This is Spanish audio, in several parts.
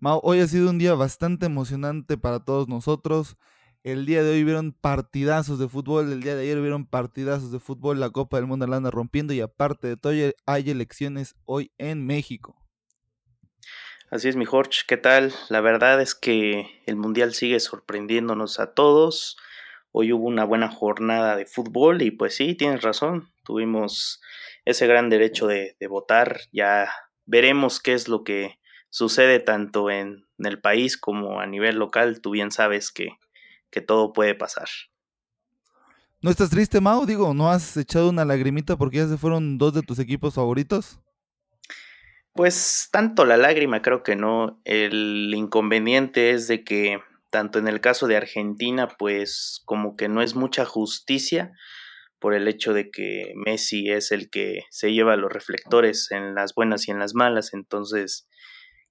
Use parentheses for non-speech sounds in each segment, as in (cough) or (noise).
Mau, hoy ha sido un día bastante emocionante para todos nosotros. El día de hoy vieron partidazos de fútbol, el día de ayer vieron partidazos de fútbol, la Copa del Mundo la anda rompiendo y aparte de todo hay elecciones hoy en México. Así es, mi Jorge, ¿qué tal? La verdad es que el Mundial sigue sorprendiéndonos a todos. Hoy hubo una buena jornada de fútbol y pues sí, tienes razón, tuvimos ese gran derecho de, de votar. Ya veremos qué es lo que sucede tanto en, el país como a nivel local, tú bien sabes que, que todo puede pasar. ¿No estás triste, Mau? Digo, ¿no has echado una lagrimita porque ya se fueron dos de tus equipos favoritos? Pues tanto la lágrima creo que no. El inconveniente es de que tanto en el caso de Argentina, pues como que no es mucha justicia por el hecho de que Messi es el que se lleva los reflectores en las buenas y en las malas. Entonces,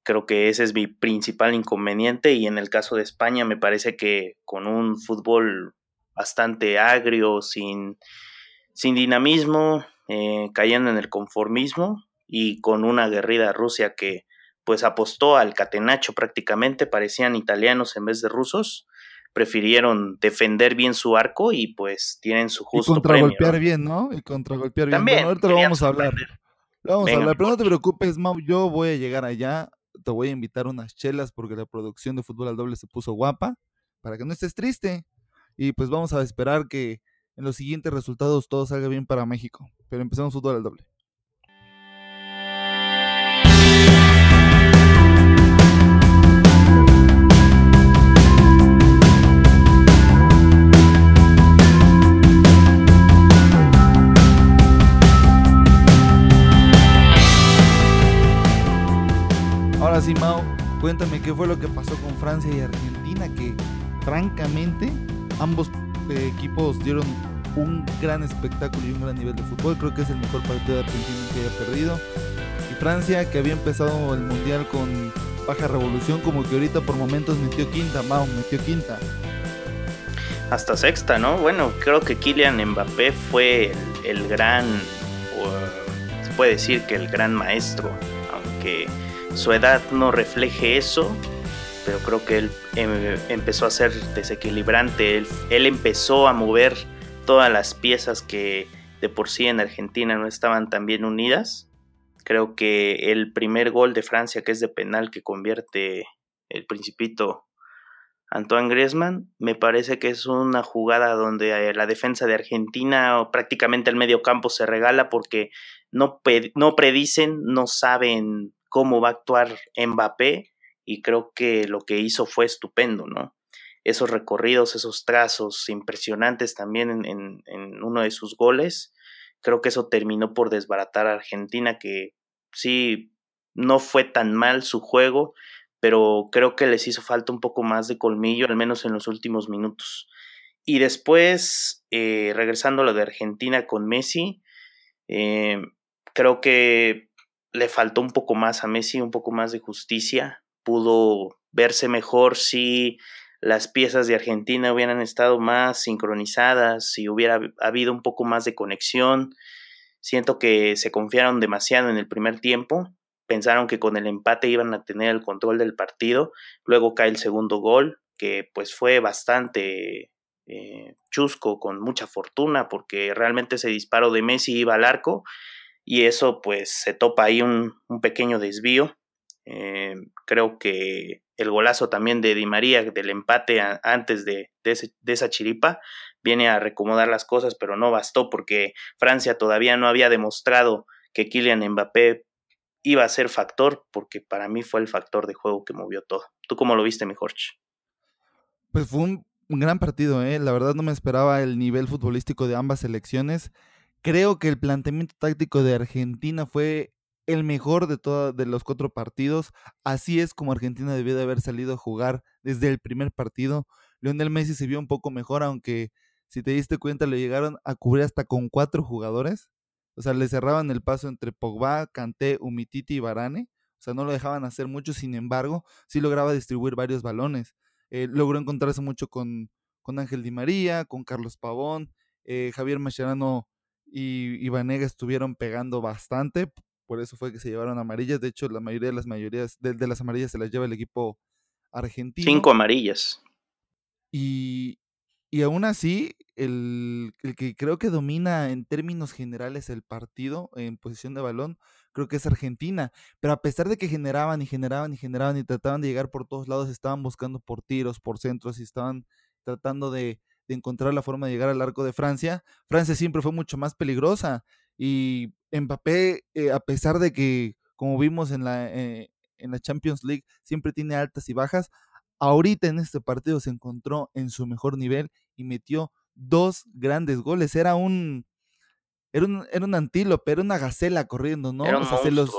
Creo que ese es mi principal inconveniente y en el caso de España me parece que con un fútbol bastante agrio, sin, sin dinamismo, eh, cayendo en el conformismo y con una aguerrida Rusia que pues apostó al catenacho prácticamente, parecían italianos en vez de rusos, prefirieron defender bien su arco y pues tienen su justo y contragolpear bien, ¿no? Y contragolpear bien. Bueno, ahorita lo vamos a hablar. vamos a hablar, pero no te preocupes, Mau, yo voy a llegar allá te voy a invitar unas chelas porque la producción de fútbol al doble se puso guapa, para que no estés triste. Y pues vamos a esperar que en los siguientes resultados todo salga bien para México. Pero empecemos fútbol al doble. Ahora Mao, cuéntame qué fue lo que pasó con Francia y Argentina, que francamente ambos eh, equipos dieron un gran espectáculo y un gran nivel de fútbol. Creo que es el mejor partido de Argentina que haya perdido. Y Francia, que había empezado el mundial con baja revolución, como que ahorita por momentos metió quinta, Mao, metió quinta. Hasta sexta, ¿no? Bueno, creo que Kylian Mbappé fue el gran, se puede decir que el gran maestro, aunque su edad no refleje eso, pero creo que él em, empezó a ser desequilibrante, él, empezó a mover todas las piezas que de por sí en Argentina no estaban tan bien unidas. Creo que el primer gol de Francia, que es de penal, que convierte el principito Antoine Griezmann, me parece que es una jugada donde eh, la defensa de Argentina o prácticamente el medio campo se regala porque no, no predicen, no saben cómo va a actuar Mbappé y creo que lo que hizo fue estupendo, ¿no? Esos recorridos, esos trazos impresionantes también en, uno de sus goles, creo que eso terminó por desbaratar a Argentina, que sí, no fue tan mal su juego, pero creo que les hizo falta un poco más de colmillo, al menos en los últimos minutos. Y después, eh, regresando a lo de Argentina con Messi, eh, creo que le faltó un poco más a Messi, un poco más de justicia. Pudo verse mejor si las piezas de Argentina hubieran estado más sincronizadas, si hubiera habido un poco más de conexión. Siento que se confiaron demasiado en el primer tiempo, pensaron que con el empate iban a tener el control del partido, luego cae el segundo gol, que pues fue bastante eh, chusco, con mucha fortuna, porque realmente ese disparo de Messi iba al arco y eso pues se topa ahí un, pequeño desvío. Eh, creo que el golazo también de Di María del empate antes de, de, esa chiripa viene a recomodar las cosas, pero no bastó porque Francia todavía no había demostrado que Kylian Mbappé iba a ser factor, porque para mí fue el factor de juego que movió todo. ¿Tú cómo lo viste, mi Jorge? Pues fue un, un gran partido, ¿eh? la verdad no me esperaba el nivel futbolístico de ambas selecciones. Creo que el planteamiento táctico de Argentina fue el mejor de todos de los cuatro partidos. Así es como Argentina debió de haber salido a jugar desde el primer partido. Lionel Messi se vio un poco mejor, aunque si te diste cuenta le llegaron a cubrir hasta con cuatro jugadores. O sea, le cerraban el paso entre Pogba, Kanté, Umititi y Varane. O sea, no lo dejaban hacer mucho, sin embargo, sí lograba distribuir varios balones. Eh, logró encontrarse mucho con, con Ángel Di María, con Carlos Pavón, eh, Javier Mascherano y, Vanega estuvieron pegando bastante. por eso fue que se llevaron amarillas. De hecho, la mayoría de las mayorías de, de las amarillas se las lleva el equipo argentino. Cinco amarillas. Y, y aún así, el, el, que creo que domina en términos generales el partido en posición de balón, creo que es Argentina. Pero a pesar de que generaban y generaban y generaban y trataban de llegar por todos lados, estaban buscando por tiros, por centros y estaban tratando de, de encontrar la forma de llegar al arco de Francia. Francia siempre fue mucho más peligrosa. Y Mbappé, eh, a pesar de que, como vimos en la, eh, en la Champions League, siempre tiene altas y bajas, ahorita en este partido se encontró en su mejor nivel y metió dos grandes goles. Era un, era un, era un antílope, era una gacela corriendo, ¿no? Era un o sea, se los,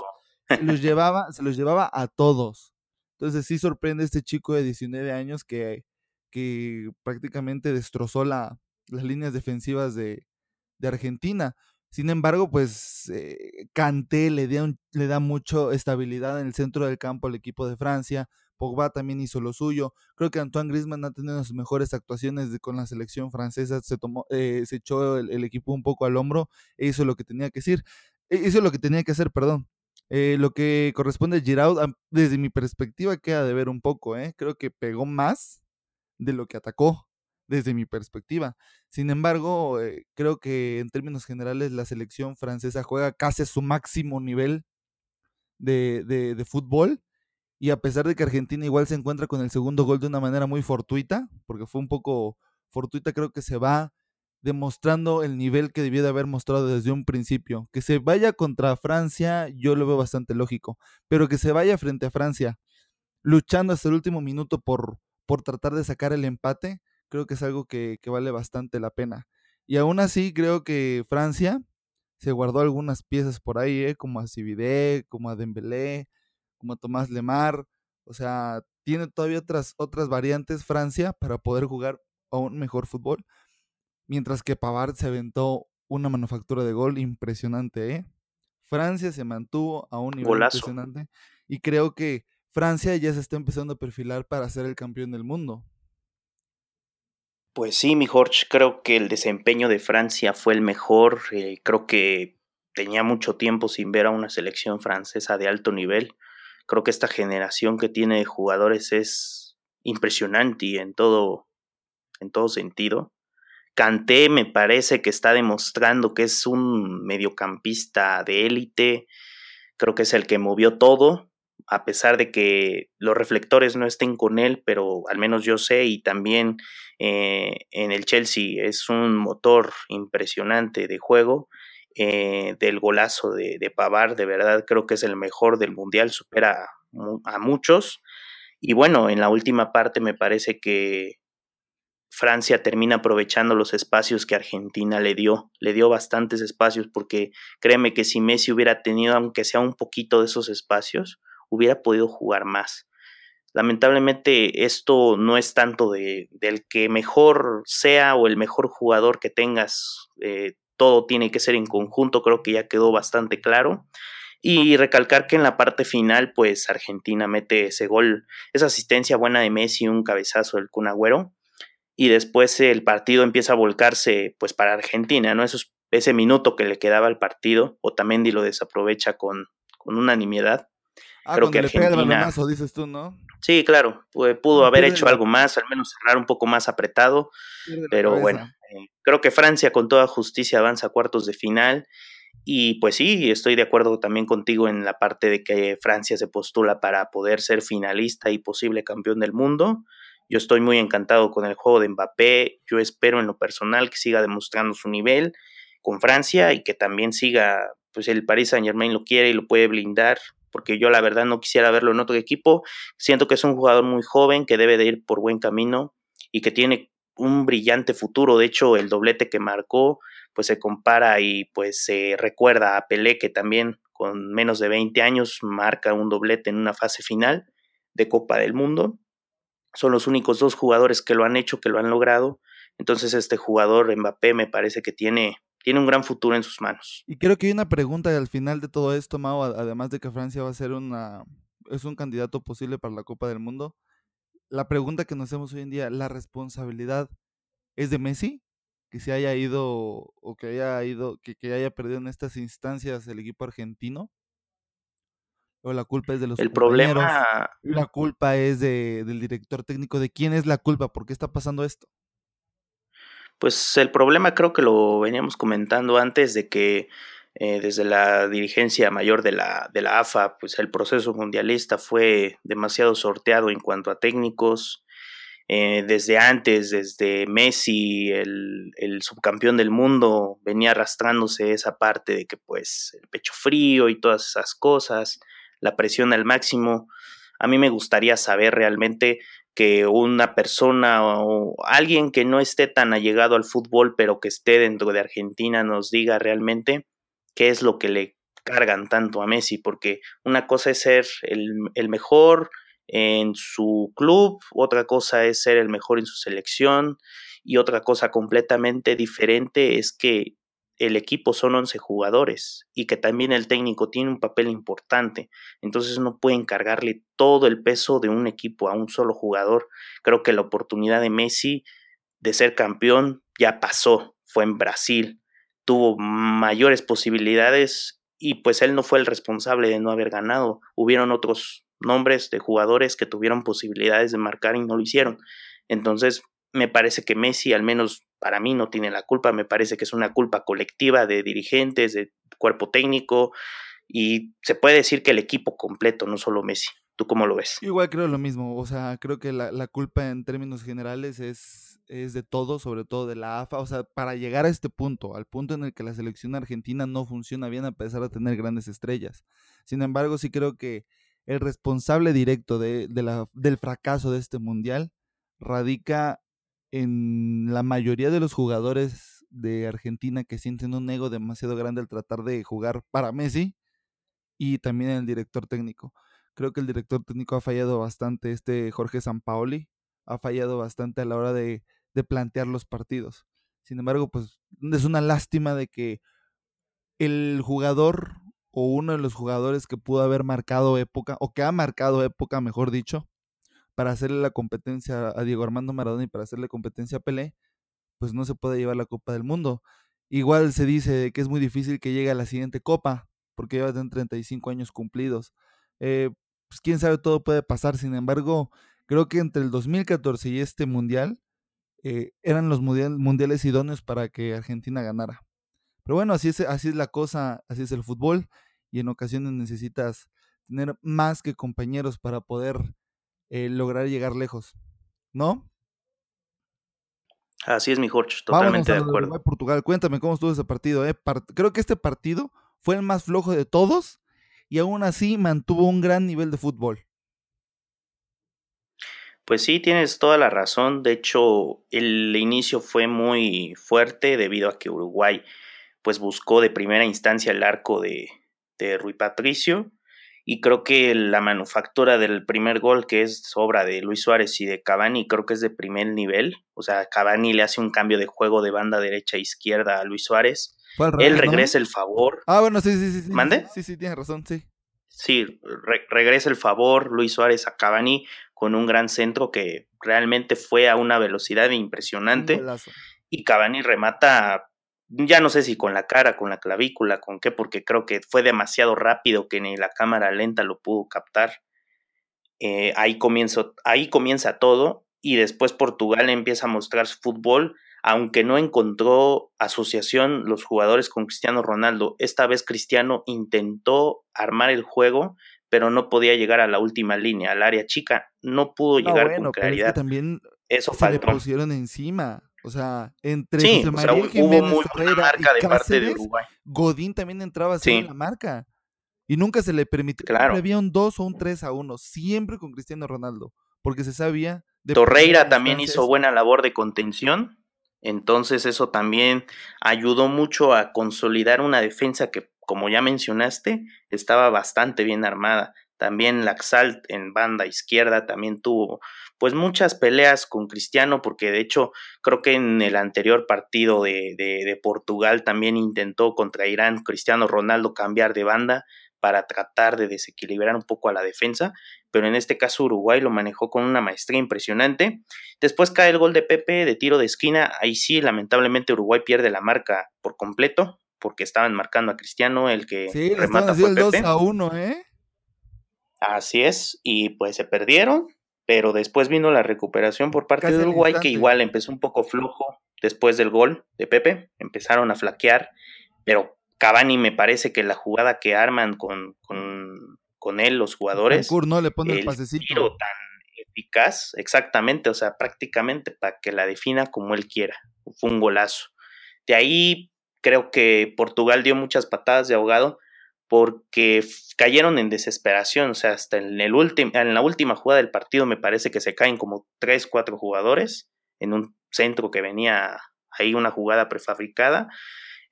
se los, (laughs) llevaba, se los llevaba a todos. Entonces sí sorprende este chico de 19 años que, que prácticamente destrozó la, las líneas defensivas de, Argentina. Sin embargo, pues eh, le da, un, le da mucho estabilidad en el centro del campo al equipo de Francia. Pogba también hizo lo suyo. Creo que Antoine Griezmann ha tenido sus mejores actuaciones con la selección francesa. Se tomó, eh, se echó el, el, equipo un poco al hombro e hizo lo que tenía que decir. E hizo lo que tenía que hacer, perdón. Eh, lo que corresponde a Giroud, desde mi perspectiva, queda de ver un poco. ¿eh? Creo que pegó más de lo que atacó desde mi perspectiva. Sin embargo, eh, creo que en términos generales la selección francesa juega casi a su máximo nivel de, de, de, fútbol. Y a pesar de que Argentina igual se encuentra con el segundo gol de una manera muy fortuita, porque fue un poco fortuita, creo que se va demostrando el nivel que debió de haber mostrado desde un principio. Que se vaya contra Francia, yo lo veo bastante lógico, pero que se vaya frente a Francia, luchando hasta el último minuto por, por tratar de sacar el empate, creo que es algo que, que, vale bastante la pena. Y aún así creo que Francia se guardó algunas piezas por ahí, ¿eh? como a Cividé, como a Dembélé, como a Tomás Lemar. O sea, tiene todavía otras, otras variantes Francia para poder jugar a un mejor fútbol. Mientras que Pavard se aventó una manufactura de gol impresionante, ¿eh? Francia se mantuvo a un nivel Golazo. impresionante. Y creo que Francia ya se está empezando a perfilar para ser el campeón del mundo. Pues sí, mi Jorge, creo que el desempeño de Francia fue el mejor. Eh, creo que tenía mucho tiempo sin ver a una selección francesa de alto nivel. Creo que esta generación que tiene de jugadores es impresionante y en todo, en todo sentido. Kanté me parece que está demostrando que es un mediocampista de élite. Creo que es el que movió todo a pesar de que los reflectores no estén con él, pero al menos yo sé y también eh, en el Chelsea es un motor impresionante de juego. Eh, del golazo de, Pavar, de verdad creo que es el mejor del mundial, supera a, a muchos. Y bueno, en la última parte me parece que Francia termina aprovechando los espacios que Argentina le dio. Le dio bastantes espacios porque créeme que si Messi hubiera tenido, aunque sea un poquito de esos espacios, hubiera podido jugar más. Lamentablemente esto no es tanto de, del que mejor sea o el mejor jugador que tengas, eh, todo tiene que ser en conjunto, creo que ya quedó bastante claro. Y recalcar que en la parte final, pues Argentina mete ese gol, esa asistencia buena de Messi, un cabezazo del Kun Agüero, y después el partido empieza a volcarse pues para Argentina, ¿no? Eso, ese minuto que le quedaba al partido, Otamendi lo desaprovecha con, con unanimidad. Ah, Creo que Argentina, le pega el balonazo, dices tú, ¿no? Sí, claro, pudo, pudo haber hecho algo más, al menos cerrar un poco más apretado, pero bueno, eh, creo que Francia con toda justicia avanza a cuartos de final y pues sí, estoy de acuerdo también contigo en la parte de que Francia se postula para poder ser finalista y posible campeón del mundo. Yo estoy muy encantado con el juego de Mbappé, yo espero en lo personal que siga demostrando su nivel con Francia y que también siga, pues el Paris Saint Germain lo quiere y lo puede blindar porque yo la verdad no quisiera verlo en otro equipo. Siento que es un jugador muy joven, que debe de ir por buen camino y que tiene un brillante futuro. De hecho, el doblete que marcó, pues se compara y pues se recuerda a Pelé, que también con menos de 20 años marca un doblete en una fase final de Copa del Mundo. Son los únicos dos jugadores que lo han hecho, que lo han logrado. Entonces este jugador Mbappé me parece que tiene tiene un gran futuro en sus manos. Y creo que hay una pregunta al final de todo esto, Mao, además de que Francia va a ser una es un candidato posible para la Copa del Mundo. La pregunta que nos hacemos hoy en día, ¿la responsabilidad es de Messi? Que se haya ido o que haya ido, que, que haya perdido en estas instancias el equipo argentino. o la culpa es de los el problema la culpa es de, del director técnico de quién es la culpa por qué está pasando esto pues el problema creo que lo veníamos comentando antes de que eh, desde la dirigencia mayor de la, de la AFA, pues el proceso mundialista fue demasiado sorteado en cuanto a técnicos. Eh, desde antes, desde Messi, el, el, subcampeón del mundo, venía arrastrándose esa parte de que pues el pecho frío y todas esas cosas, la presión al máximo. A mí me gustaría saber realmente que una persona o alguien que no esté tan allegado al fútbol, pero que esté dentro de Argentina, nos diga realmente qué es lo que le cargan tanto a Messi, porque una cosa es ser el, el mejor en su club, otra cosa es ser el mejor en su selección y otra cosa completamente diferente es que el equipo son 11 jugadores y que también el técnico tiene un papel importante. Entonces no pueden cargarle todo el peso de un equipo a un solo jugador. Creo que la oportunidad de Messi de ser campeón ya pasó, fue en Brasil, tuvo mayores posibilidades y pues él no fue el responsable de no haber ganado. Hubieron otros nombres de jugadores que tuvieron posibilidades de marcar y no lo hicieron. Entonces me parece que Messi al menos para mí no tiene la culpa, me parece que es una culpa colectiva de dirigentes, de cuerpo técnico y se puede decir que el equipo completo, no solo Messi. ¿Tú cómo lo ves? Igual creo lo mismo, o sea, creo que la, la culpa en términos generales es, es de todo, sobre todo de la AFA, o sea, para llegar a este punto, al punto en el que la selección argentina no funciona bien a pesar de tener grandes estrellas. Sin embargo, sí creo que el responsable directo de, de la, del fracaso de este mundial radica en la mayoría de los jugadores de Argentina que sienten un ego demasiado grande al tratar de jugar para Messi y también en el director técnico. Creo que el director técnico ha fallado bastante, este Jorge Sampaoli ha fallado bastante a la hora de, de plantear los partidos. Sin embargo, pues es una lástima de que el jugador o uno de los jugadores que pudo haber marcado época, o que ha marcado época, mejor dicho, para hacerle la competencia a Diego Armando Maradona y para hacerle competencia a Pelé, pues no se puede llevar la Copa del Mundo. Igual se dice que es muy difícil que llegue a la siguiente Copa, porque lleva 35 años cumplidos. Eh, pues quién sabe, todo puede pasar. Sin embargo, creo que entre el 2014 y este Mundial eh, eran los mundiales idóneos para que Argentina ganara. Pero bueno, así es, así es la cosa, así es el fútbol y en ocasiones necesitas tener más que compañeros para poder eh, lograr llegar lejos, ¿no? Así es, mi Jorge, totalmente de acuerdo. Portugal, cuéntame cómo estuvo ese partido. Eh? creo que este partido fue el más flojo de todos y aún así mantuvo un gran nivel de fútbol. Pues sí, tienes toda la razón. De hecho, el inicio fue muy fuerte debido a que Uruguay pues buscó de primera instancia el arco de, de Rui Patricio y creo que la manufactura del primer gol, que es obra de Luis Suárez y de Cavani, creo que es de primer nivel. O sea, Cavani le hace un cambio de juego de banda derecha a izquierda a Luis Suárez. Él regresa el favor. Ah, bueno, sí, sí, sí. ¿Mande? Sí, sí, tienes razón, sí. Sí, regresa el favor Luis Suárez a Cavani con un gran centro que realmente fue a una velocidad impresionante. Y Cavani remata ya no sé si con la cara, con la clavícula, con qué, porque creo que fue demasiado rápido que ni la cámara lenta lo pudo captar. Eh, ahí, comienzo, ahí comienza todo y después Portugal empieza a mostrar su fútbol, aunque no encontró asociación los jugadores con Cristiano Ronaldo. Esta vez Cristiano intentó armar el juego, pero no podía llegar a la última línea, al área chica. No pudo llegar con claridad. también Eso se le pusieron encima. O sea, entre sí, María hubo muy buena marca de parte de Uruguay. Godín también entraba así en la marca. Y nunca se le permitió. Claro. Había un 2 o un 3 a 1, siempre con Cristiano Ronaldo, porque se sabía. De Torreira también hizo buena labor de contención, entonces eso también ayudó mucho a consolidar una defensa que, como ya mencionaste, estaba bastante bien armada. También Laxalt en banda izquierda también tuvo pues muchas peleas con Cristiano, porque de hecho creo que en el anterior partido de, de, Portugal también intentó contra Irán Cristiano Ronaldo cambiar de banda para tratar de desequilibrar un poco a la defensa, pero en este caso Uruguay lo manejó con una maestría impresionante. Después cae el gol de Pepe de tiro de esquina, ahí sí lamentablemente Uruguay pierde la marca por completo, porque estaban marcando a Cristiano, el que sí, remata fue el 2 a 1, ¿eh? Así es, y pues se perdieron, pero después vino la recuperación por parte de Uruguay, que igual empezó un poco flojo después del gol de Pepe, empezaron a flaquear, pero Cavani me parece que la jugada que arman con, con, él los jugadores, no le pone el, pasecito. tan eficaz, exactamente, o sea, prácticamente para que la defina como él quiera, fue un golazo. De ahí creo que Portugal dio muchas patadas de ahogado, porque cayeron en desesperación, o sea, hasta en, el en la última jugada del partido me parece que se caen como tres, cuatro jugadores en un centro que venía ahí una jugada prefabricada.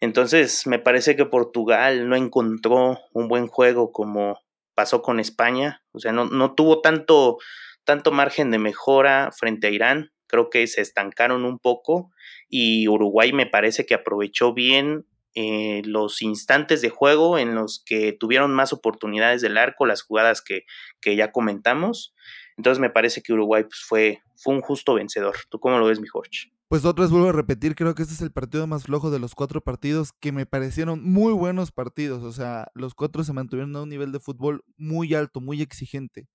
Entonces, me parece que Portugal no encontró un buen juego como pasó con España, o sea, no, no tuvo tanto, tanto margen de mejora frente a Irán, creo que se estancaron un poco y Uruguay me parece que aprovechó bien eh, los instantes de juego en los que tuvieron más oportunidades del arco, las jugadas que, que ya comentamos. Entonces me parece que Uruguay pues, fue, fue un justo vencedor. ¿Tú cómo lo ves, mi Jorge? Pues otra vez vuelvo a repetir, creo que este es el partido más flojo de los cuatro partidos que me parecieron muy buenos partidos. O sea, los cuatro se mantuvieron a un nivel de fútbol muy alto, muy exigente.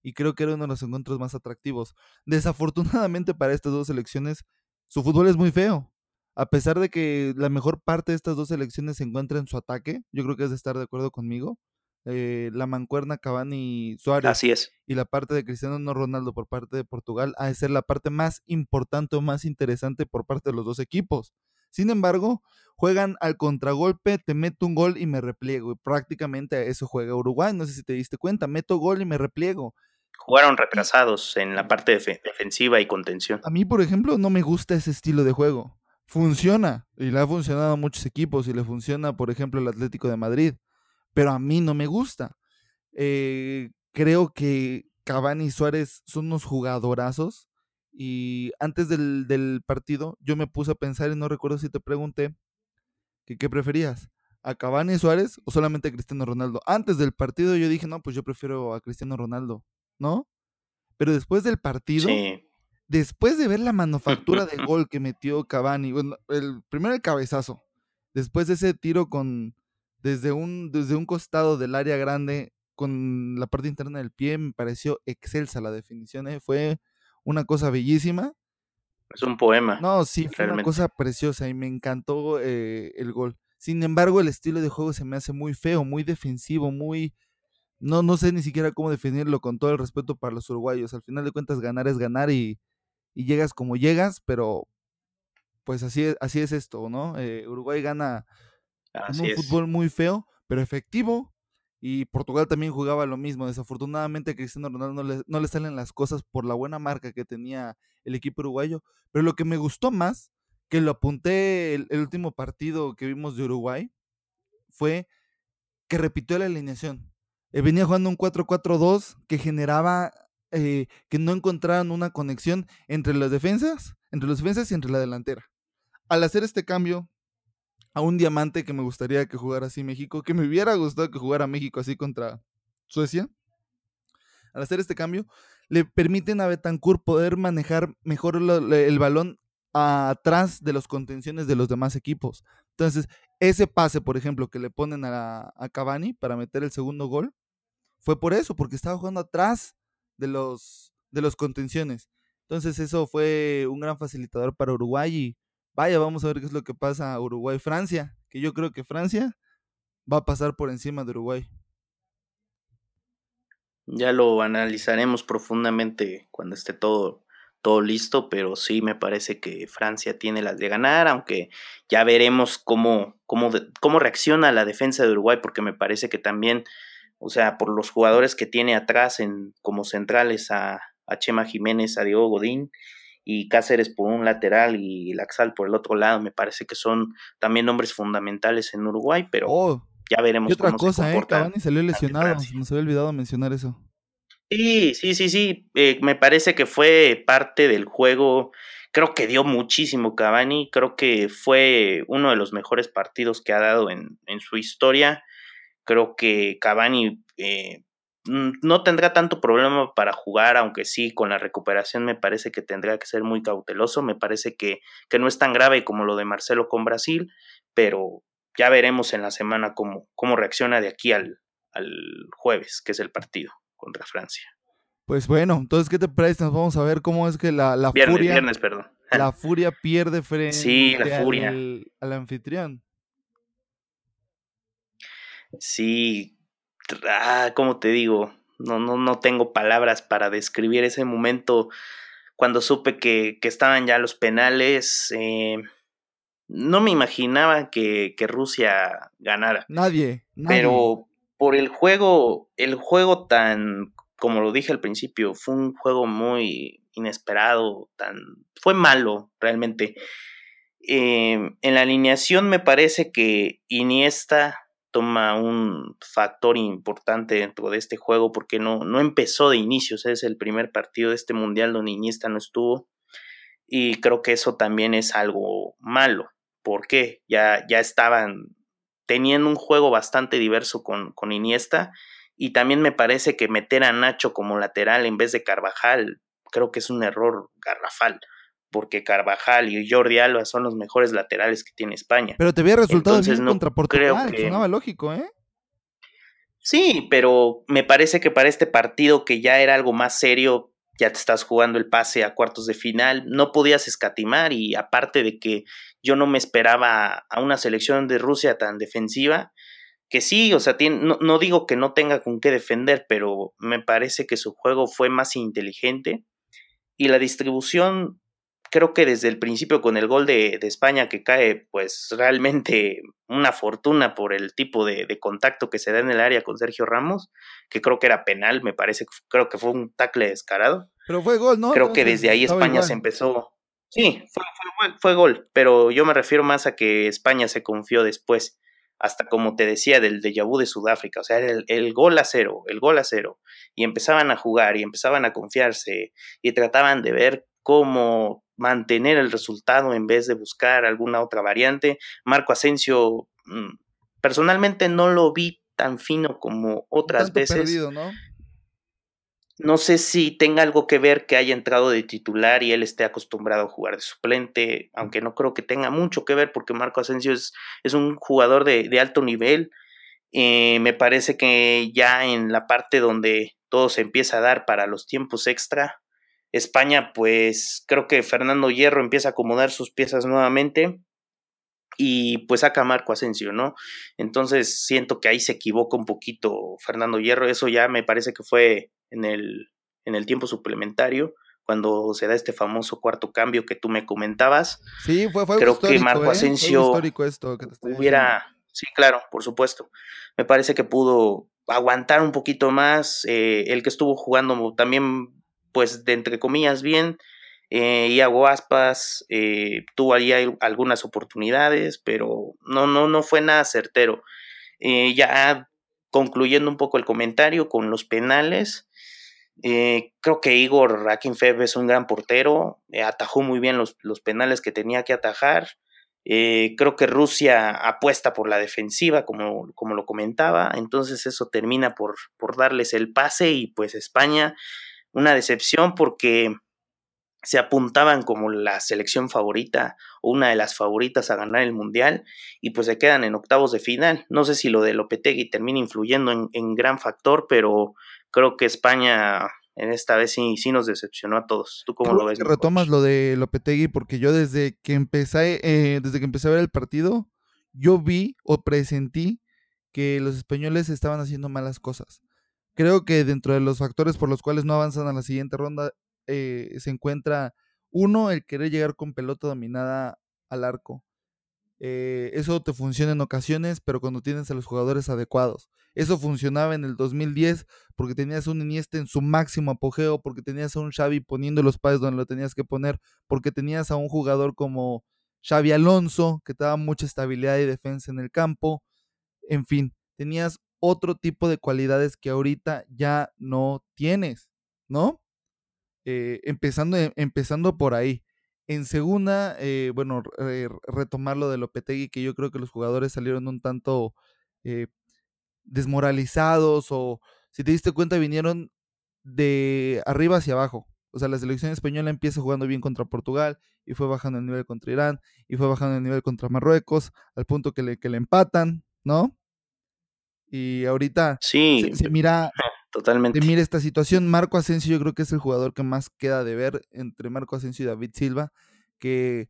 Y creo que era uno de los encuentros más atractivos. Desafortunadamente para estas dos selecciones, su fútbol es muy feo a pesar de que la mejor parte de estas dos selecciones se encuentra en su ataque, yo creo que es de estar de acuerdo conmigo. Eh, la mancuerna Cavani Suárez Así es. y la parte de Cristiano Ronaldo por parte de Portugal ha de ser la parte más importante o más interesante por parte de los dos equipos. Sin embargo, juegan al contragolpe, te meto un gol y me repliego. Y prácticamente a eso juega Uruguay. No sé si te diste cuenta, meto gol y me repliego. Jugaron retrasados en la parte defensiva y contención. A mí, por ejemplo, no me gusta ese estilo de juego funciona y le ha funcionado a muchos equipos y le funciona, por ejemplo, el Atlético de Madrid, pero a mí no me gusta. Eh, creo que Cavani y Suárez son unos jugadorazos y antes del, partido yo me puse a pensar y no recuerdo si te pregunté que qué preferías, a Cavani y Suárez o solamente a Cristiano Ronaldo. Antes del partido yo dije, no, pues yo prefiero a Cristiano Ronaldo, ¿no? Pero después del partido después de ver la (laughs) manufactura de gol que metió Cavani, bueno, el, primero el cabezazo, después de ese tiro con desde un, desde un costado del área grande con la parte interna del pie, me pareció excelsa la definición, ¿eh? fue una cosa bellísima. Es un poema. No, sí, fue una cosa preciosa y me encantó eh, el gol. Sin embargo, el estilo de juego se me hace muy feo, muy defensivo, muy... No, no sé ni siquiera cómo definirlo con todo el respeto para los uruguayos. Al final de cuentas, ganar es ganar y, y llegas como llegas, pero pues así es, así es esto, ¿no? Eh, Uruguay gana un fútbol muy feo, pero efectivo. Y Portugal también jugaba lo mismo. Desafortunadamente a Cristiano Ronaldo no le, no le salen las cosas por la buena marca que tenía el equipo uruguayo. Pero lo que me gustó más, que lo apunté el, el último partido que vimos de Uruguay, fue que repitió la alineación. Eh, venía jugando un 4-4-2 que generaba eh, que no encontraran una conexión entre las defensas, entre los defensas y entre la delantera. Al hacer este cambio a un diamante que me gustaría que jugara así México, que me hubiera gustado que jugara México así contra Suecia, al hacer este cambio, le permiten a Betancourt poder manejar mejor el balón atrás de los contenciones de los demás equipos. Entonces, ese pase, por ejemplo, que le ponen a, a Cavani para meter el segundo gol, fue por eso, porque estaba jugando atrás de los, de los contenciones. Entonces eso fue un gran facilitador para Uruguay y vaya, vamos a ver qué es lo que pasa Uruguay-Francia, que yo creo que Francia va a pasar por encima de Uruguay. Ya lo analizaremos profundamente cuando esté todo, todo listo, pero sí me parece que Francia tiene las de ganar, aunque ya veremos cómo, cómo, cómo reacciona la defensa de Uruguay, porque me parece que también o sea, por los jugadores que tiene atrás en, como centrales a, Chema Jiménez, a Diego Godín y Cáceres por un lateral y Laxal por el otro lado, me parece que son también nombres fundamentales en Uruguay, pero oh, ya veremos. Y otra cosa, ¿eh? Cavani salió lesionado, nos había olvidado mencionar eso. Sí, sí, sí, sí, eh, me parece que fue parte del juego, creo que dio muchísimo Cavani, creo que fue uno de los mejores partidos que ha dado en, en su historia Creo que Cavani eh, no tendrá tanto problema para jugar, aunque sí, con la recuperación me parece que tendrá que ser muy cauteloso. Me parece que, que no es tan grave como lo de Marcelo con Brasil, pero ya veremos en la semana cómo, cómo reacciona de aquí al, al jueves, que es el partido. contra Francia. Pues bueno, entonces, ¿qué te parece? Nos vamos a ver cómo es que la, la furia. Viernes, perdón. La furia pierde frente (laughs) sí, la furia. Al, anfitrión. Sí, ah, como te digo, no, no, no tengo palabras para describir ese momento cuando supe que, que estaban ya los penales. Eh, no me imaginaba que, que Rusia ganara. Nadie, nadie. Pero por el juego, el juego tan, como lo dije al principio, fue un juego muy inesperado, tan, fue malo realmente. Em, en la alineación me parece que Iniesta toma un factor importante dentro de este juego porque no, no empezó de inicio, es el primer partido de este mundial donde Iniesta no estuvo y creo que eso también es algo malo. porque Ya, ya estaban teniendo un juego bastante diverso con, con Iniesta y también me parece que meter a Nacho como lateral en vez de Carvajal creo que es un error garrafal porque Carvajal y Jordi Alba son los mejores laterales que tiene España. Pero te había resultado bien contra Portugal, creo que... sonaba lógico, ¿eh? Sí, pero me parece que para este partido que ya era algo más serio, ya te estás jugando el pase a cuartos de final, no podías escatimar y aparte de que yo no me esperaba a una selección de Rusia tan defensiva, que sí, o sea, no, no, digo que no tenga con qué defender, pero me parece que su juego fue más inteligente y la distribución creo que desde el principio con el gol de, de, España que cae, pues realmente una fortuna por el tipo de, de, contacto que se da en el área con Sergio Ramos, que creo que era penal, me parece, creo que fue un tackle descarado. Pero fue gol, ¿no? Creo que desde ahí España se empezó. Sí, fue, fue, fue, gol, pero yo me refiero más a que España se confió después, hasta como te decía, del déjà vu de Sudáfrica, o sea, era el, el gol a cero, el gol a cero, y empezaban a jugar y empezaban a confiarse y trataban de ver cómo mantener el resultado en vez de buscar alguna otra variante. Marco Asensio, mm, personalmente no lo vi tan fino como otras veces. ¿no? no sé si tenga algo que ver que haya entrado de titular y él esté acostumbrado a jugar de suplente, aunque no creo que tenga mucho que ver porque Marco Asensio es, es un jugador de, de alto nivel. Eh, me parece que ya en la parte donde todo se empieza a dar para los tiempos extra, España, pues creo que Fernando Hierro empieza a acomodar sus piezas nuevamente y pues saca a Marco Asensio, ¿no? Entonces siento que ahí se equivoca un poquito Fernando Hierro, eso ya me parece que fue en el, en el tiempo suplementario, cuando se da este famoso cuarto cambio que tú me comentabas. Sí, fue, fue Creo que Marco ¿eh? Asensio esto que te hubiera, sí, claro, por supuesto. Me parece que pudo aguantar un poquito más, eh, el que estuvo jugando también pues de entre comillas bien. Eh, Iago Aspas eh, tuvo ahí algunas oportunidades, pero no, no, no fue nada certero. Eh, ya concluyendo un poco el comentario con los penales, eh, creo que Igor Akinfev es un gran portero, atajó muy bien los, los, penales que tenía que atajar. creo que Rusia apuesta por la defensiva, como, como lo comentaba, entonces eso termina por, por darles el pase y pues España una decepción porque se apuntaban como la selección favorita o una de las favoritas a ganar el mundial y pues se quedan en octavos de final. No sé si lo de Lopetegui termina influyendo en, gran factor, pero creo que España en esta vez sí, sí nos decepcionó a todos. ¿Tú cómo lo ves? Retomas lo de Lopetegui porque yo desde que empecé, eh, desde que empecé a ver el partido, yo vi o presentí que los españoles estaban haciendo malas cosas. Creo que dentro de los factores por los cuales no avanzan a la siguiente ronda eh, se encuentra uno, el querer llegar con pelota dominada al arco. Eh, eso te funciona en ocasiones, pero cuando tienes a los jugadores adecuados. Eso funcionaba en el 2010 porque tenías un Iniesta en su máximo apogeo, porque tenías a un Xavi poniendo los pases donde lo tenías que poner, porque tenías a un jugador como Xavi Alonso que te daba mucha estabilidad y defensa en el campo. En fin, tenías otro tipo de cualidades que ahorita ya no tienes, ¿no? Eh, empezando, e, empezando por ahí. En segunda, eh, bueno, retomar lo de Lopetegui, que yo creo que los jugadores salieron un tanto eh, desmoralizados o, si te diste cuenta, vinieron de arriba hacia abajo. O sea, la selección española empieza jugando bien contra Portugal y fue bajando el nivel contra Irán y fue bajando el nivel contra Marruecos al punto que le, que le empatan, ¿no? Y ahorita sí. se, mira, totalmente. mira esta situación. Marco Asensio yo creo que es el jugador que más queda de ver entre Marco Asensio y David Silva, que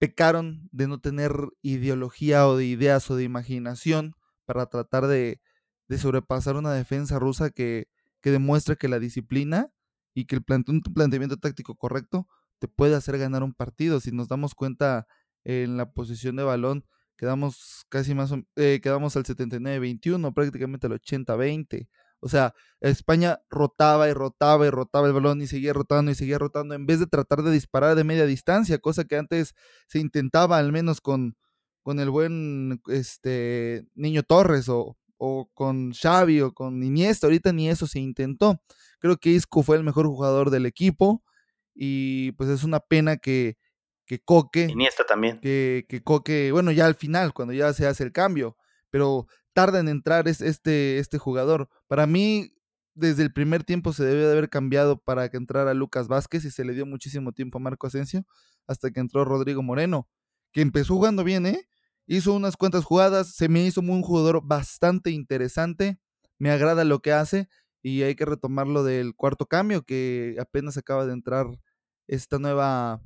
pecaron de no tener ideología o de ideas o de imaginación para tratar de, de sobrepasar una defensa rusa que, que, demuestra que la disciplina y que el un planteamiento táctico correcto te puede hacer ganar un partido. Si nos damos cuenta en la posición de balón, quedamos casi más, eh, quedamos al 79-21, prácticamente al 80-20. O sea, España rotaba y rotaba y rotaba el balón y seguía rotando y seguía rotando en vez de tratar de disparar de media distancia, cosa que antes se intentaba al menos con, con el buen este, Niño Torres o, o con Xavi o con Iniesta. Ahorita ni eso se intentó. Creo que Isco fue el mejor jugador del equipo y pues es una pena que, que Coque. Iniesta también. Que, que Coque, bueno, ya al final, cuando ya se hace el cambio, pero tarda en entrar es, este, este jugador. Para mí, desde el primer tiempo se debe de haber cambiado para que entrara Lucas Vázquez y se le dio muchísimo tiempo a Marco Asensio hasta que entró Rodrigo Moreno, que empezó jugando bien, ¿eh? Hizo unas cuantas jugadas, se me hizo un jugador bastante interesante, me agrada lo que hace y hay que retomarlo del cuarto cambio que apenas acaba de entrar esta nueva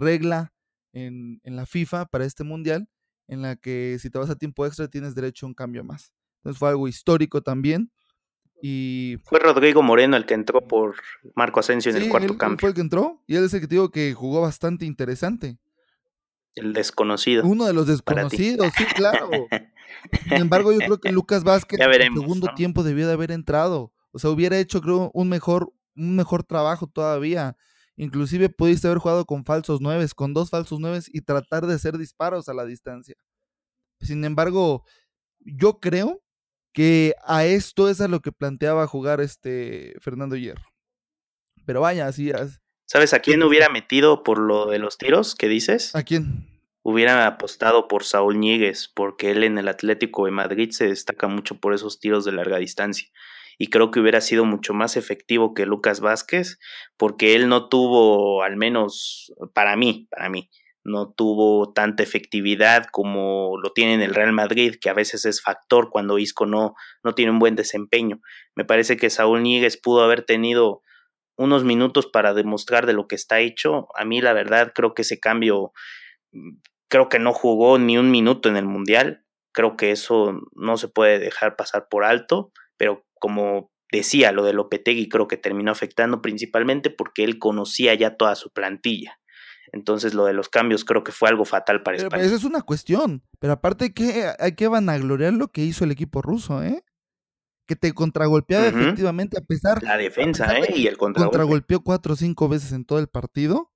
regla en, en la FIFA para este mundial en la que si te vas a tiempo extra tienes derecho a un cambio más. Entonces fue algo histórico también. Y fue Rodrigo Moreno el que entró por Marco Asensio en el cuarto cambio. Fue el que entró y él es el que te digo que jugó bastante interesante. El desconocido. Uno de los desconocidos, sí, claro. Sin (laughs) embargo, yo creo que Lucas Vázquez en el segundo tiempo debió de haber entrado. O sea, hubiera hecho, creo, un mejor, un mejor trabajo todavía. Inclusive pudiste haber jugado con falsos nueves, con dos falsos nueves y tratar de hacer disparos a la distancia. Sin embargo, yo creo que a esto es a lo que planteaba jugar este Fernando Hierro. Pero vaya, así es. ¿Sabes a quién hubiera metido por lo de los tiros que dices? ¿A quién? Hubiera apostado por Saúl Ñíguez, porque él en el Atlético de Madrid se destaca mucho por esos tiros de larga distancia y creo que hubiera sido mucho más efectivo que Lucas Vázquez, porque él no tuvo, al menos para mí, para mí, no tuvo tanta efectividad como lo tiene en el Real Madrid, que a veces es factor cuando Isco no, no tiene un buen desempeño. Me parece que Saúl Níguez pudo haber tenido unos minutos para demostrar de lo que está hecho. A mí la verdad creo que ese cambio, mm, creo que no jugó ni un minuto en el Mundial. Creo que eso no se puede dejar pasar por alto, pero como decía, lo de Lopetegui creo que terminó afectando principalmente porque él conocía ya toda su plantilla. Entonces lo de los cambios creo que fue algo fatal para España. Esa es una cuestión. Pero aparte que hay que vanagloriar lo que hizo el equipo ruso, ¿eh? Que te contragolpeaba efectivamente a pesar... La defensa, ¿eh? Y el contragolpe. Contragolpeó cuatro o cinco veces en todo el partido.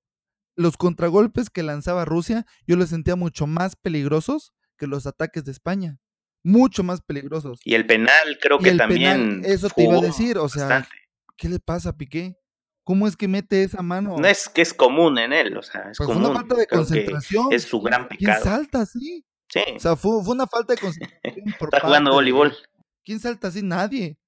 Los contragolpes que lanzaba Rusia yo los sentía mucho más peligrosos que los ataques de España mucho más peligrosos. Y el penal creo que también. eso te iba a decir, o sea, ¿qué le pasa a Piqué? ¿Cómo es que mete esa mano? No es que es común en él, o sea, es pues común. Fue una falta de concentración. Es su gran pecado. ¿Quién salta así? Sí. O sea, fue, una falta de concentración. Está jugando voleibol. ¿Quién salta así? Nadie.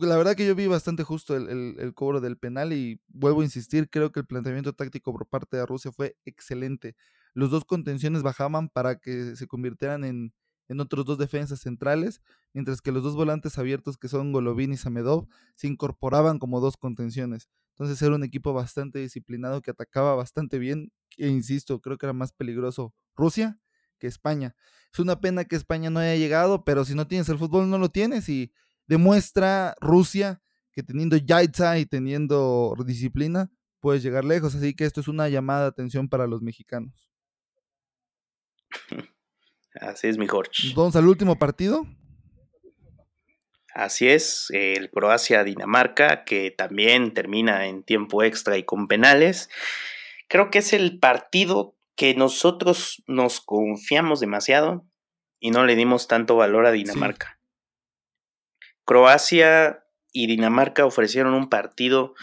La verdad que yo vi bastante justo el, el, cobro del penal y vuelvo a insistir, creo que el planteamiento táctico por parte de Rusia fue excelente. Los dos contenciones bajaban para que se convirtieran en, en otros dos defensas centrales, mientras que los dos volantes abiertos que son Golovin y Samedov se incorporaban como dos contenciones. Entonces era un equipo bastante disciplinado que atacaba bastante bien e insisto, creo que era más peligroso Rusia que España. Es una pena que España no haya llegado, pero si no tienes el fútbol no lo tienes y demuestra Rusia que teniendo Yaitza y teniendo disciplina puedes llegar lejos, así que esto es una llamada de atención para los mexicanos. (laughs) Así es, mi Jorge. Vamos al último partido. Así es, el Croacia-Dinamarca, que también termina en tiempo extra y con penales. Creo que es el partido que nosotros nos confiamos demasiado y no le dimos tanto valor a Dinamarca. Croacia y Dinamarca ofrecieron un partido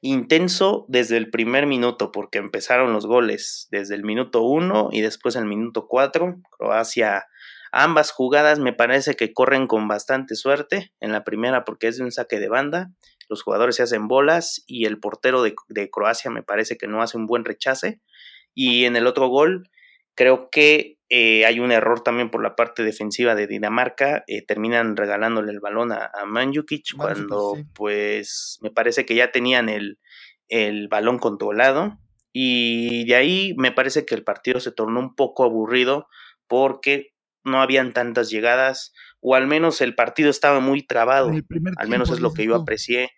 intenso desde el primer minuto, porque empezaron los goles desde el minuto 1 y después el minuto 4. Croacia, ambas jugadas me parece que corren con bastante suerte. En la primera porque es de un saque de banda, los jugadores se hacen bolas y el portero de, de Croacia me parece que no hace un buen rechace. Y en el otro gol Creo que eh, hay un error también por la parte defensiva de Dinamarca. Eh, terminan regalándole el balón a, a Manjukic cuando, pues, me parece que ya tenían el, el balón controlado. Y de ahí me parece que el partido se tornó un poco aburrido porque no habían tantas llegadas, o al menos el partido estaba muy trabado. Al menos es lo que yo aprecié.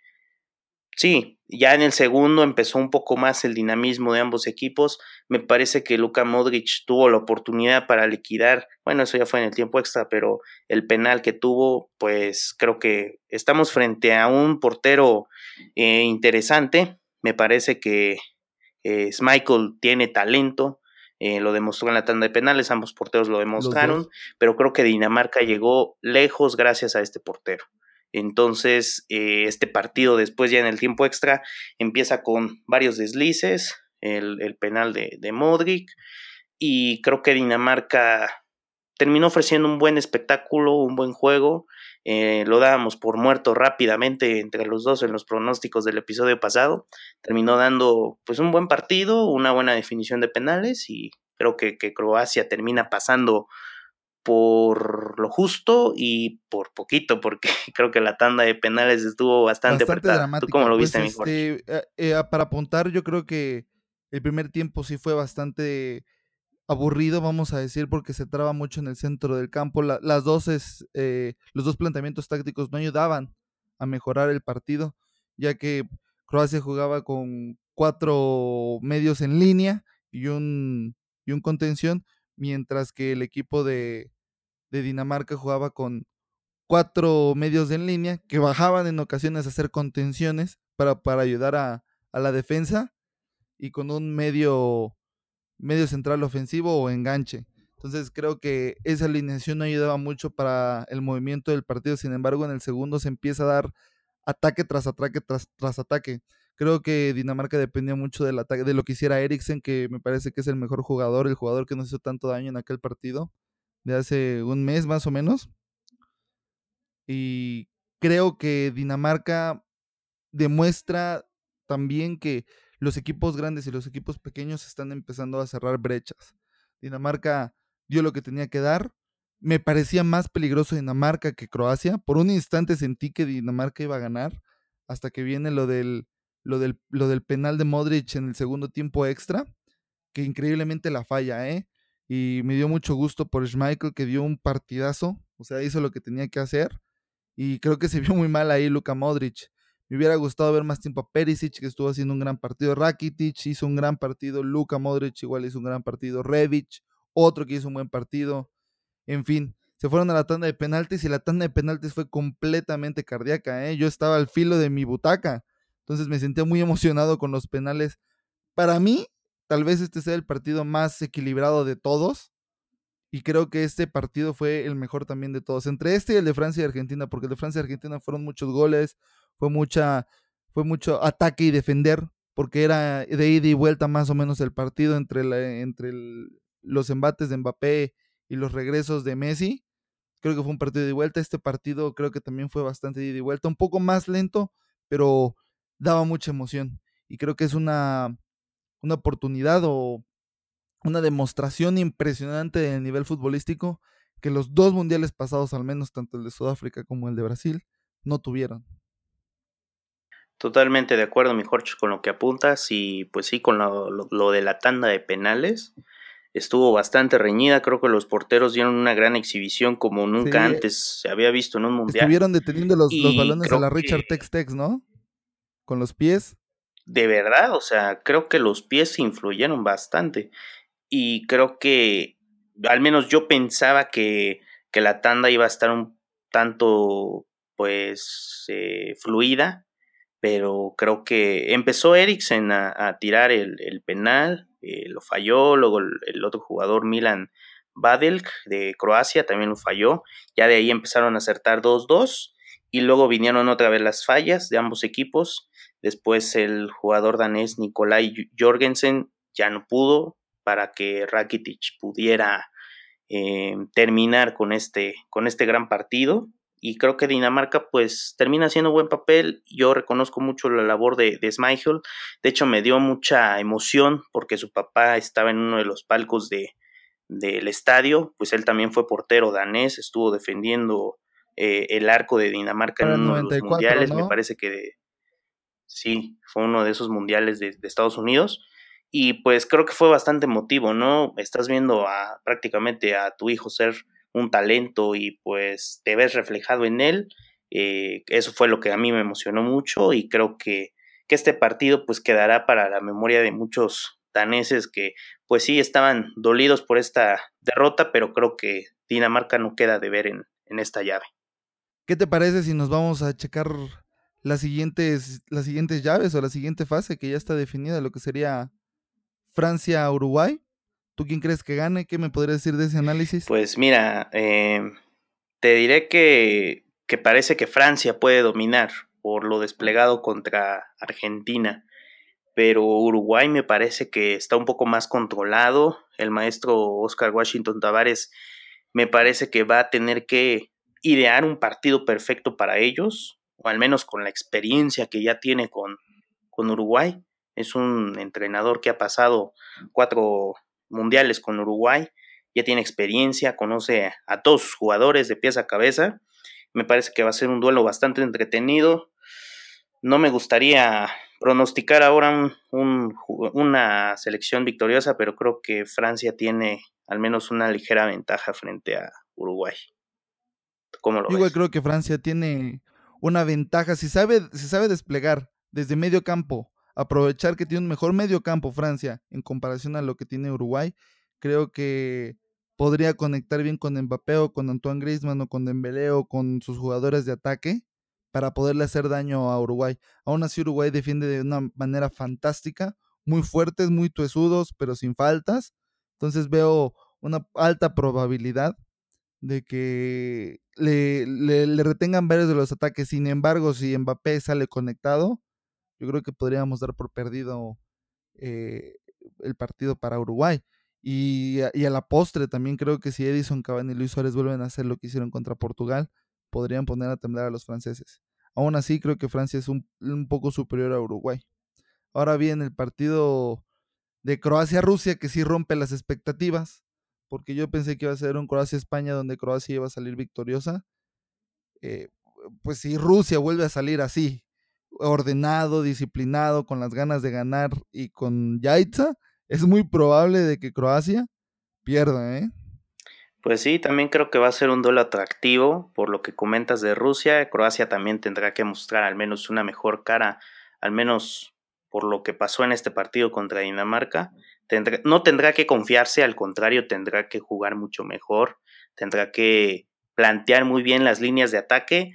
Sí, ya en el segundo empezó un poco más el dinamismo de ambos equipos. Me parece que Luka Modric tuvo la oportunidad para liquidar, bueno, eso ya fue en el tiempo extra, pero el penal que tuvo, pues creo que estamos frente a un portero eh, interesante. Me parece que eh, Michael tiene talento, eh, lo demostró en la tanda de penales, ambos porteros lo demostraron, pero creo que Dinamarca llegó lejos gracias a este portero. Entonces, eh, este partido después ya en el tiempo extra empieza con varios deslices, el, penal de, de, Modric, y creo que Dinamarca terminó ofreciendo un buen espectáculo, un buen juego. Eh, lo dábamos por muerto rápidamente entre los dos en los pronósticos del episodio pasado. Terminó dando pues un buen partido, una buena definición de penales y creo que, que Croacia termina pasando por lo justo y por poquito, porque (laughs) creo que la tanda de penales estuvo bastante, bastante ¿Tú cómo lo viste, pues, este, eh, eh, Para apuntar, yo creo que el primer tiempo sí fue bastante aburrido, vamos a decir, porque se traba mucho en el centro del campo. las dos eh, los dos planteamientos tácticos no ayudaban a mejorar el partido, ya que Croacia jugaba con cuatro medios en línea y un, y un contención, mientras que el equipo de, Dinamarca jugaba con cuatro medios en línea que bajaban en ocasiones a hacer contenciones para, para ayudar a, la defensa y con un medio, medio central ofensivo o enganche. Entonces creo que esa alineación no ayudaba mucho para el movimiento del partido. Sin embargo, en el segundo se empieza a dar ataque tras ataque tras, tras ataque. Creo que Dinamarca dependía mucho del ataque, de lo que hiciera Eriksen, que me parece que es el mejor jugador, el jugador que nos hizo tanto daño en aquel partido de hace un mes más o menos. Y creo que Dinamarca demuestra también que los equipos grandes y los equipos pequeños están empezando a cerrar brechas. Dinamarca dio lo que tenía que dar. Me parecía más peligroso Dinamarca que Croacia. Por un instante sentí que Dinamarca iba a ganar hasta que viene lo del lo del, lo del penal de Modric en el segundo tiempo extra, que increíblemente la falla, ¿eh? Y me dio mucho gusto por Schmeichel, que dio un partidazo, o sea, hizo lo que tenía que hacer. Y creo que se (laughs) vio muy mal ahí Luka Modric. Me hubiera gustado ver más tiempo a Perisic, que estuvo haciendo un gran partido. Rakitic hizo un gran partido. Luka Modric igual hizo un gran partido. Revic, otro que hizo un buen partido. En fin, se fueron a la tanda de penaltis y la tanda de penaltis fue completamente cardíaca. ¿eh? Yo estaba al filo de mi butaca. Entonces me sentía muy emocionado con los penales. Para mí, tal vez este sea el partido más equilibrado de todos. Y creo que este partido fue el mejor también de todos. Entre este y el de Francia y Argentina, porque el de Francia y Argentina fueron muchos goles, fue mucha, fue mucho ataque y defender, porque era de ida y vuelta más o menos el partido entre, entre los embates de Mbappé y los regresos de Messi. Creo que fue un partido de vuelta. Este partido creo que también fue bastante de ida y vuelta, un poco más lento, pero daba mucha emoción. Y creo que es una, una oportunidad o una demostración impresionante del nivel futbolístico que los dos mundiales pasados, al menos tanto el de Sudáfrica como el de Brasil, no tuvieron. Totalmente de acuerdo, mi Jorge, con lo que apuntas y pues sí, con lo, de la tanda de penales. Estuvo bastante reñida, creo que los porteros dieron una gran exhibición como nunca antes se había visto en un mundial. Estuvieron deteniendo los, los balones a la Richard Tex Tex, ¿no? Con los pies. De verdad, o sea, creo que los pies influyeron bastante. Y creo que, al menos yo pensaba que, que la tanda iba a estar un tanto, pues, eh, fluida. Pero creo que empezó Eriksen a, tirar el, penal, eh, lo falló, luego el, otro jugador Milan Badelk de Croacia también lo falló. Ya de ahí empezaron a acertar 2-2 y luego vinieron otra vez las fallas de ambos equipos. Después el jugador danés Nikolai Jorgensen ya no pudo para que Rakitic pudiera eh, terminar con este, con este gran partido. Y creo que Dinamarca pues termina haciendo buen papel. Yo reconozco mucho la labor de, de De hecho me dio mucha emoción porque su papá estaba en uno de los palcos de, del estadio, pues él también fue portero danés, estuvo defendiendo eh, el arco de Dinamarca en uno de los mundiales, me parece que sí, fue uno de esos mundiales de, Estados Unidos. Y pues creo que fue bastante emotivo, ¿no? Estás viendo a prácticamente a tu hijo ser un talento y pues te ves reflejado en él. Eh, eso fue lo que a mí me emocionó mucho y creo que, que este partido pues quedará para la memoria de muchos daneses que pues sí estaban dolidos por esta derrota, pero creo que Dinamarca no queda de ver en, en esta llave. ¿Qué te parece si nos vamos a checar las siguientes, las siguientes llaves o la siguiente fase que ya está definida, lo que sería Francia-Uruguay? ¿Tú quién crees que gane? ¿Qué me podrías decir de ese análisis? Pues mira, em, te diré que, que parece que Francia puede dominar por lo desplegado contra Argentina pero Uruguay me parece que está un poco más controlado. El maestro Oscar Washington Tavares me parece que va a tener que idear un partido perfecto para ellos, o al menos con la experiencia que ya tiene con, con Uruguay. Es un entrenador que ha pasado cuatro mundiales con Uruguay, ya tiene experiencia, conoce a todos sus jugadores de pies a cabeza. Me parece que va a ser un duelo bastante entretenido. No me gustaría pronosticar ahora una selección victoriosa, pero creo que Francia tiene al menos una ligera ventaja frente a Uruguay. ¿Cómo lo Igual creo que Francia tiene una ventaja, si sabe, si sabe desplegar desde medio campo, aprovechar que tiene un mejor medio campo Francia en comparación a lo que tiene Uruguay, creo que podría conectar bien con Mbappé o con Antoine Griezmann o con Dembélé o con sus jugadores de ataque para poderle hacer daño a Uruguay. Aún así Uruguay defiende de una manera fantástica, muy fuertes, muy tuesudos, pero sin faltas. Entonces veo una alta probabilidad de que le, le, retengan varios de los ataques. Sin embargo, si Mbappé sale conectado, yo creo que podríamos dar por perdido eh, el partido para Uruguay. Y a, la postre también creo que si Edison Cavani y Luis Suárez vuelven a hacer lo que hicieron contra Portugal, podrían poner a temblar a los franceses. Aún así, creo que Francia es un, poco superior a Uruguay. Ahora bien, el partido de Croacia-Rusia, que sí rompe las expectativas, porque yo pensé que iba a ser un Croacia-España donde Croacia iba a salir victoriosa. Eh, pues si Rusia vuelve a salir así, ordenado, disciplinado, con las ganas de ganar y con Yaitza, es muy probable de que Croacia pierda, ¿eh? Pues sí, también creo que va a ser un duelo atractivo por lo que comentas de Rusia. Croacia también tendrá que mostrar al menos una mejor cara, al menos por lo que pasó en este partido contra Dinamarca. No tendrá que confiarse, al contrario, tendrá que jugar mucho mejor, tendrá que plantear muy bien las líneas de ataque.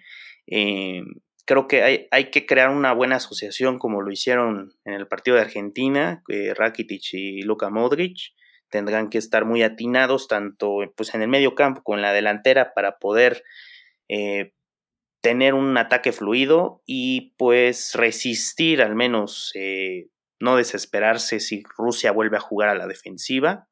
Eh, creo que hay, hay, que crear una buena asociación como lo hicieron en el partido de Argentina, Rakitic y Luka Modric tendrán que estar muy atinados tanto pues, en el medio campo como en la delantera para poder eh, tener un ataque fluido y pues resistir al menos, eh, no desesperarse si Rusia vuelve a jugar a la defensiva.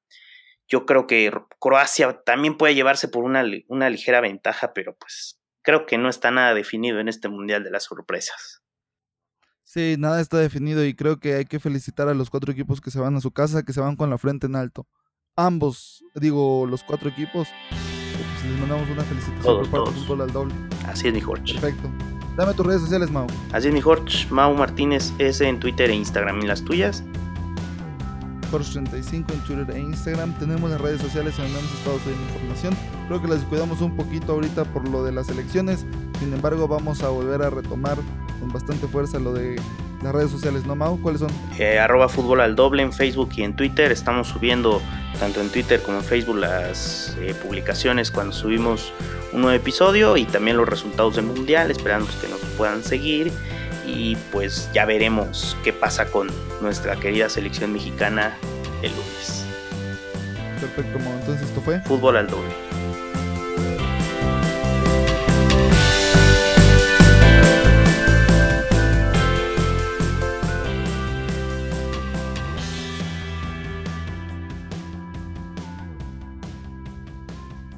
Yo creo que Croacia también puede llevarse por una, una ligera ventaja, pero pues creo que no está nada definido en este Mundial de las Sorpresas. Sí, nada está definido y creo que hay que felicitar a los cuatro equipos que se van a su casa, que se van con la frente en alto. Ambos, digo, los cuatro equipos, pues les mandamos una felicitación por parte Fútbol al Doble. Así es, mi Jorge. Perfecto. Dame tus redes sociales, Mau. Así es, mi Jorge. Mau Martínez S en Twitter e Instagram. ¿Y las tuyas? Jorge35 en Twitter e Instagram. Tenemos las redes sociales donde hemos estado subiendo información. Creo que las cuidamos un poquito ahorita por lo de las elecciones. Sin embargo, vamos a volver a retomar con bastante fuerza lo de las redes sociales, ¿no, Mau? ¿Cuáles son? Eh, arroba fútbol al doble en Facebook y en Twitter. Estamos subiendo tanto en Twitter como en Facebook las eh, publicaciones cuando subimos un nuevo episodio y también los resultados del mundial. Esperamos que nos puedan seguir y pues ya veremos qué pasa con nuestra querida selección mexicana el lunes. Perfecto, Mau. Entonces esto fue Fútbol al doble.